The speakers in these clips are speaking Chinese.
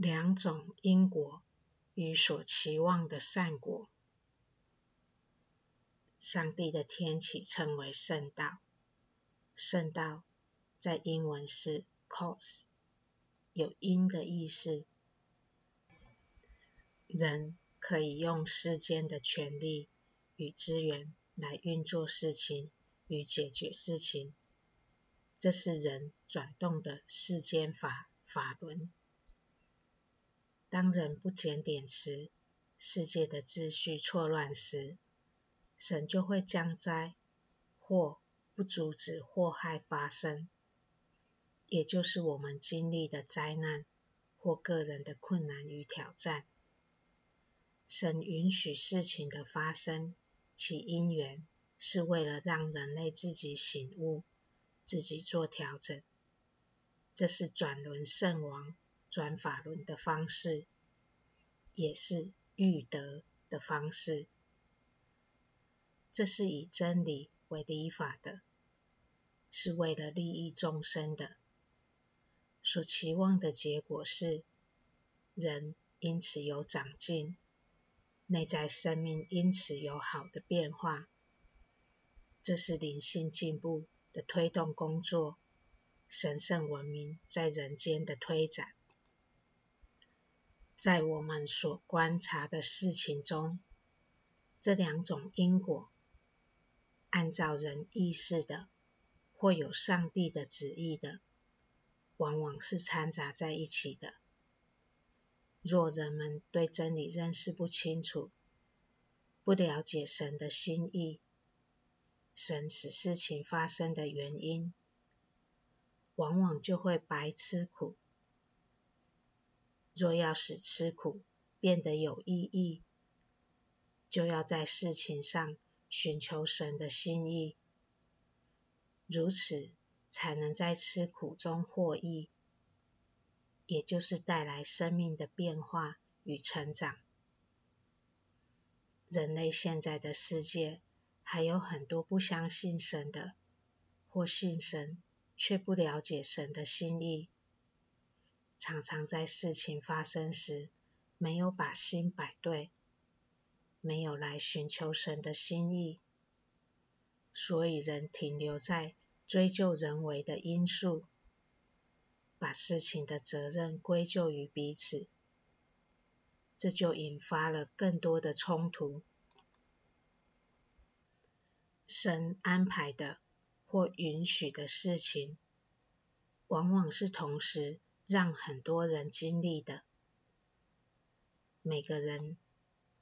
两种因果与所期望的善果。上帝的天启称为圣道，圣道在英文是 cause，有因的意思。人可以用世间的权力与资源来运作事情与解决事情，这是人转动的世间法法轮。当人不检点时，世界的秩序错乱时，神就会降灾或不阻止祸害发生，也就是我们经历的灾难或个人的困难与挑战。神允许事情的发生，其因缘是为了让人类自己醒悟，自己做调整。这是转轮圣王。转法轮的方式，也是育德的方式。这是以真理为理法的，是为了利益众生的。所期望的结果是，人因此有长进，内在生命因此有好的变化。这是灵性进步的推动工作，神圣文明在人间的推展。在我们所观察的事情中，这两种因果，按照人意识的，或有上帝的旨意的，往往是掺杂在一起的。若人们对真理认识不清楚，不了解神的心意，神使事情发生的原因，往往就会白吃苦。若要使吃苦变得有意义，就要在事情上寻求神的心意，如此才能在吃苦中获益，也就是带来生命的变化与成长。人类现在的世界还有很多不相信神的，或信神却不了解神的心意。常常在事情发生时，没有把心摆对，没有来寻求神的心意，所以人停留在追究人为的因素，把事情的责任归咎于彼此，这就引发了更多的冲突。神安排的或允许的事情，往往是同时。让很多人经历的，每个人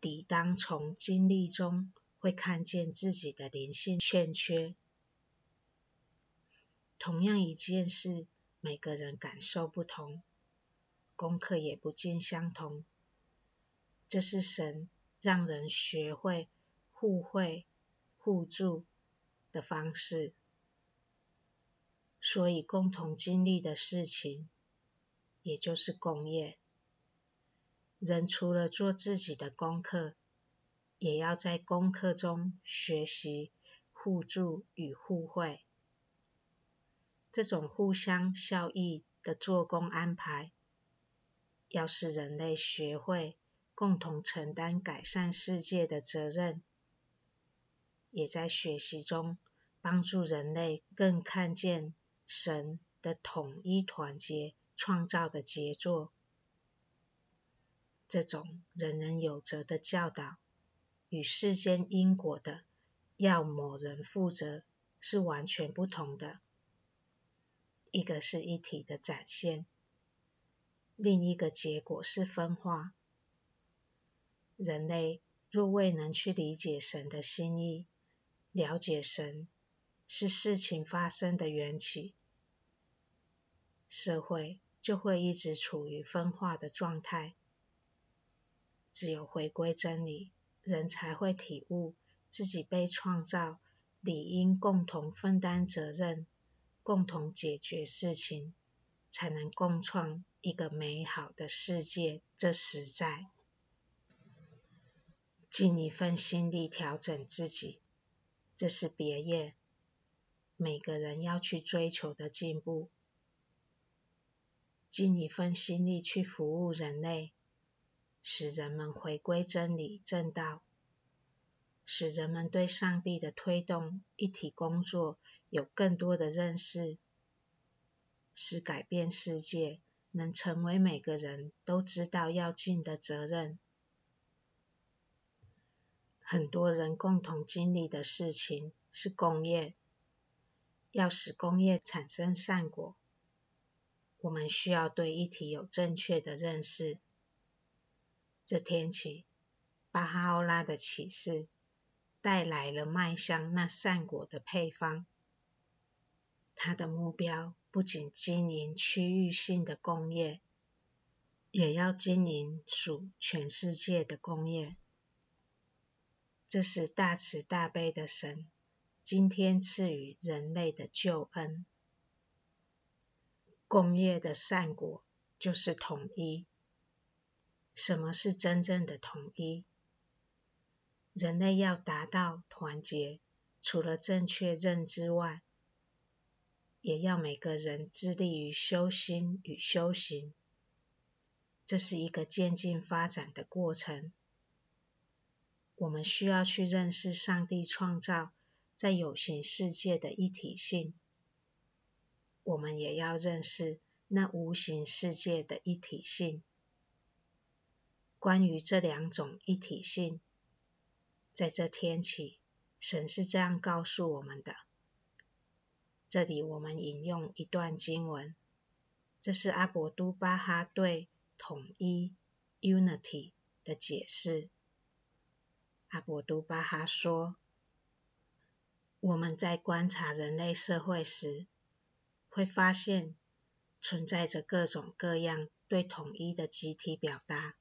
抵当从经历中会看见自己的灵性欠缺。同样一件事，每个人感受不同，功课也不尽相同。这是神让人学会互惠互助的方式，所以共同经历的事情。也就是工业，人除了做自己的功课，也要在功课中学习互助与互惠。这种互相效益的做工安排，要使人类学会共同承担改善世界的责任，也在学习中帮助人类更看见神的统一团结。创造的杰作，这种人人有责的教导，与世间因果的要某人负责是完全不同的。一个是一体的展现，另一个结果是分化。人类若未能去理解神的心意，了解神是事情发生的缘起，社会。就会一直处于分化的状态。只有回归真理，人才会体悟自己被创造，理应共同分担责任，共同解决事情，才能共创一个美好的世界。这实在尽一份心力调整自己，这是别业。每个人要去追求的进步。尽一份心力去服务人类，使人们回归真理正道，使人们对上帝的推动一体工作有更多的认识，使改变世界能成为每个人都知道要尽的责任。很多人共同经历的事情是工业。要使工业产生善果，我们需要对一体有正确的认识。这天起，巴哈欧拉的启示带来了迈向那善果的配方。他的目标不仅经营区域性的工业，也要经营属全世界的工业。这是大慈大悲的神。今天赐予人类的救恩，工业的善果就是统一。什么是真正的统一？人类要达到团结，除了正确认知外，也要每个人致力于修心与修行。这是一个渐进发展的过程。我们需要去认识上帝创造。在有形世界的一体性，我们也要认识那无形世界的一体性。关于这两种一体性，在这天起，神是这样告诉我们的。这里我们引用一段经文，这是阿博都巴哈对统一 （unity） 的解释。阿博都巴哈说。我们在观察人类社会时，会发现存在着各种各样对统一的集体表达。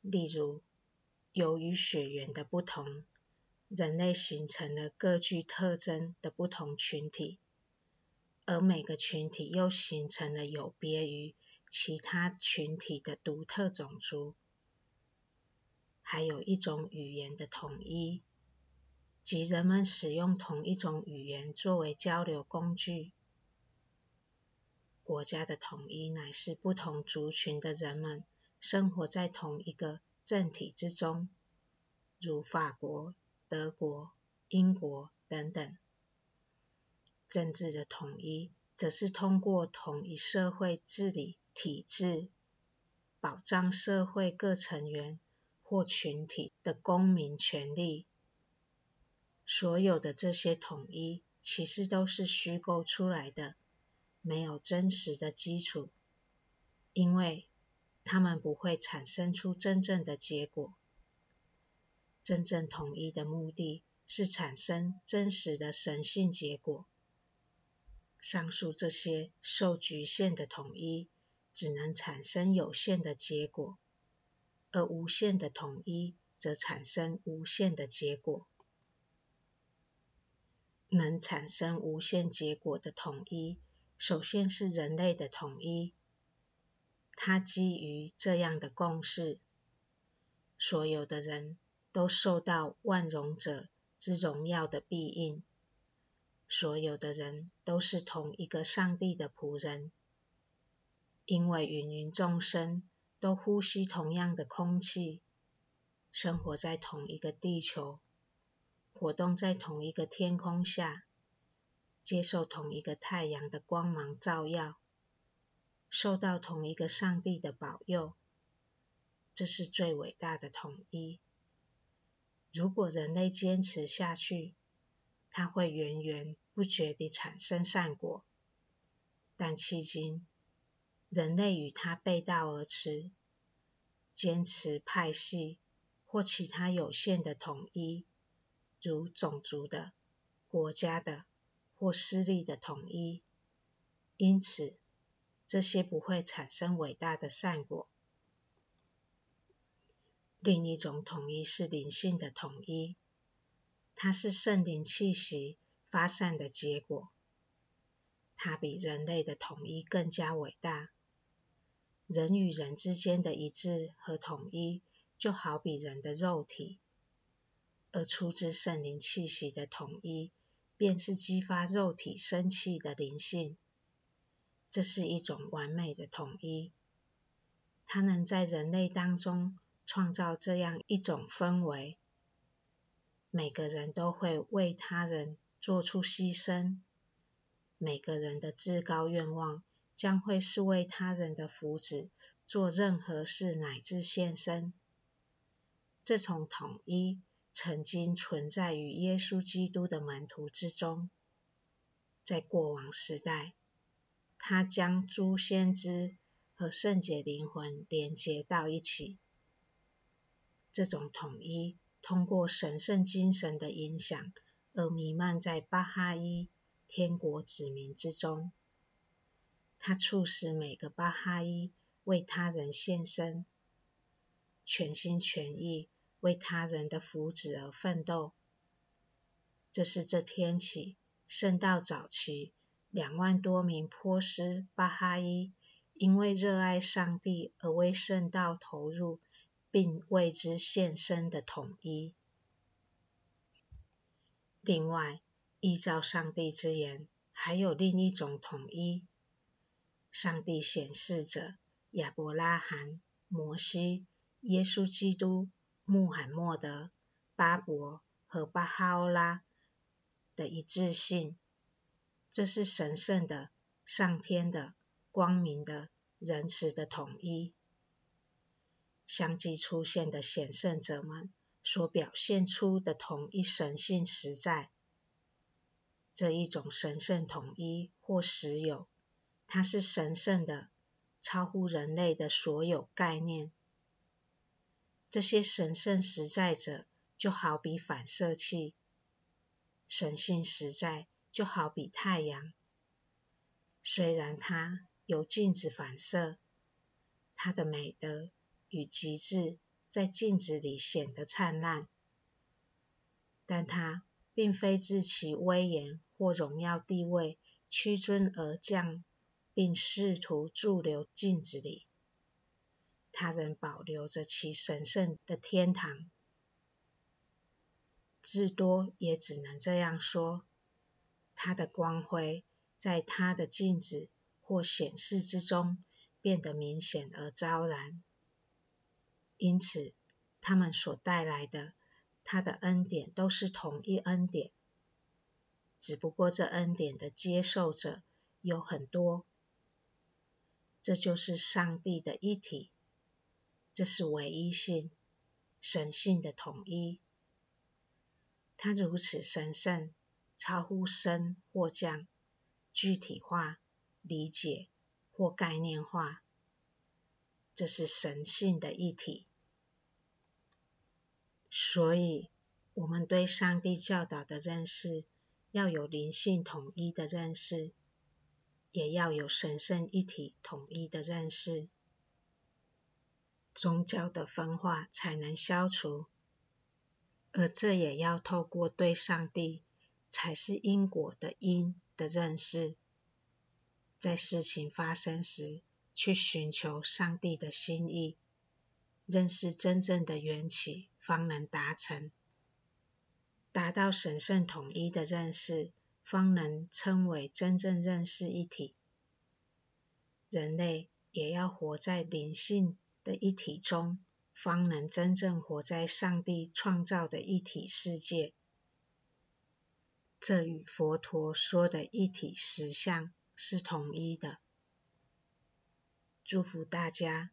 例如，由于血缘的不同，人类形成了各具特征的不同群体，而每个群体又形成了有别于其他群体的独特种族。还有一种语言的统一。即人们使用同一种语言作为交流工具。国家的统一乃是不同族群的人们生活在同一个政体之中，如法国、德国、英国等等。政治的统一则是通过同一社会治理体制，保障社会各成员或群体的公民权利。所有的这些统一，其实都是虚构出来的，没有真实的基础，因为它们不会产生出真正的结果。真正统一的目的是产生真实的神性结果。上述这些受局限的统一，只能产生有限的结果，而无限的统一则产生无限的结果。能产生无限结果的统一，首先是人类的统一。它基于这样的共识：所有的人都受到万荣者之荣耀的庇荫，所有的人都是同一个上帝的仆人，因为芸芸众生都呼吸同样的空气，生活在同一个地球。活动在同一个天空下，接受同一个太阳的光芒照耀，受到同一个上帝的保佑，这是最伟大的统一。如果人类坚持下去，它会源源不绝地产生善果。但迄今，人类与它背道而驰，坚持派系或其他有限的统一。如种族的、国家的或势力的统一，因此这些不会产生伟大的善果。另一种统一是灵性的统一，它是圣灵气息发散的结果，它比人类的统一更加伟大。人与人之间的一致和统一，就好比人的肉体。而出自圣灵气息的统一，便是激发肉体生气的灵性。这是一种完美的统一。它能在人类当中创造这样一种氛围，每个人都会为他人做出牺牲，每个人的至高愿望将会是为他人的福祉做任何事，乃至献身。这种统一曾经存在于耶稣基督的门徒之中，在过往时代，他将诸先知和圣洁灵魂连接到一起。这种统一通过神圣精神的影响而弥漫在巴哈伊天国子民之中。它促使每个巴哈伊为他人献身，全心全意。为他人的福祉而奋斗，这是这天起圣道早期两万多名波斯巴哈伊因为热爱上帝而为圣道投入，并为之献身的统一。另外，依照上帝之言，还有另一种统一：上帝显示着亚伯拉罕、摩西、耶稣基督。穆罕默德、巴伯和巴哈欧拉的一致性，这是神圣的、上天的、光明的、仁慈的统一。相继出现的显圣者们所表现出的统一神性实在，这一种神圣统一或实有，它是神圣的，超乎人类的所有概念。这些神圣实在者，就好比反射器；神性实在，就好比太阳。虽然它由镜子反射，它的美德与极致在镜子里显得灿烂，但它并非自其威严或荣耀地位屈尊而降，并试图驻留镜子里。他仍保留着其神圣的天堂，至多也只能这样说。他的光辉在他的镜子或显示之中变得明显而昭然，因此他们所带来的他的恩典都是同一恩典，只不过这恩典的接受者有很多。这就是上帝的一体。这是唯一性、神性的统一。它如此神圣，超乎生或降、具体化、理解或概念化。这是神性的一体。所以，我们对上帝教导的认识，要有灵性统一的认识，也要有神圣一体统一的认识。宗教的分化才能消除，而这也要透过对上帝才是因果的因的认识，在事情发生时去寻求上帝的心意，认识真正的缘起，方能达成。达到神圣统一的认识，方能称为真正认识一体。人类也要活在灵性的一体中，方能真正活在上帝创造的一体世界。这与佛陀说的一体实相是统一的。祝福大家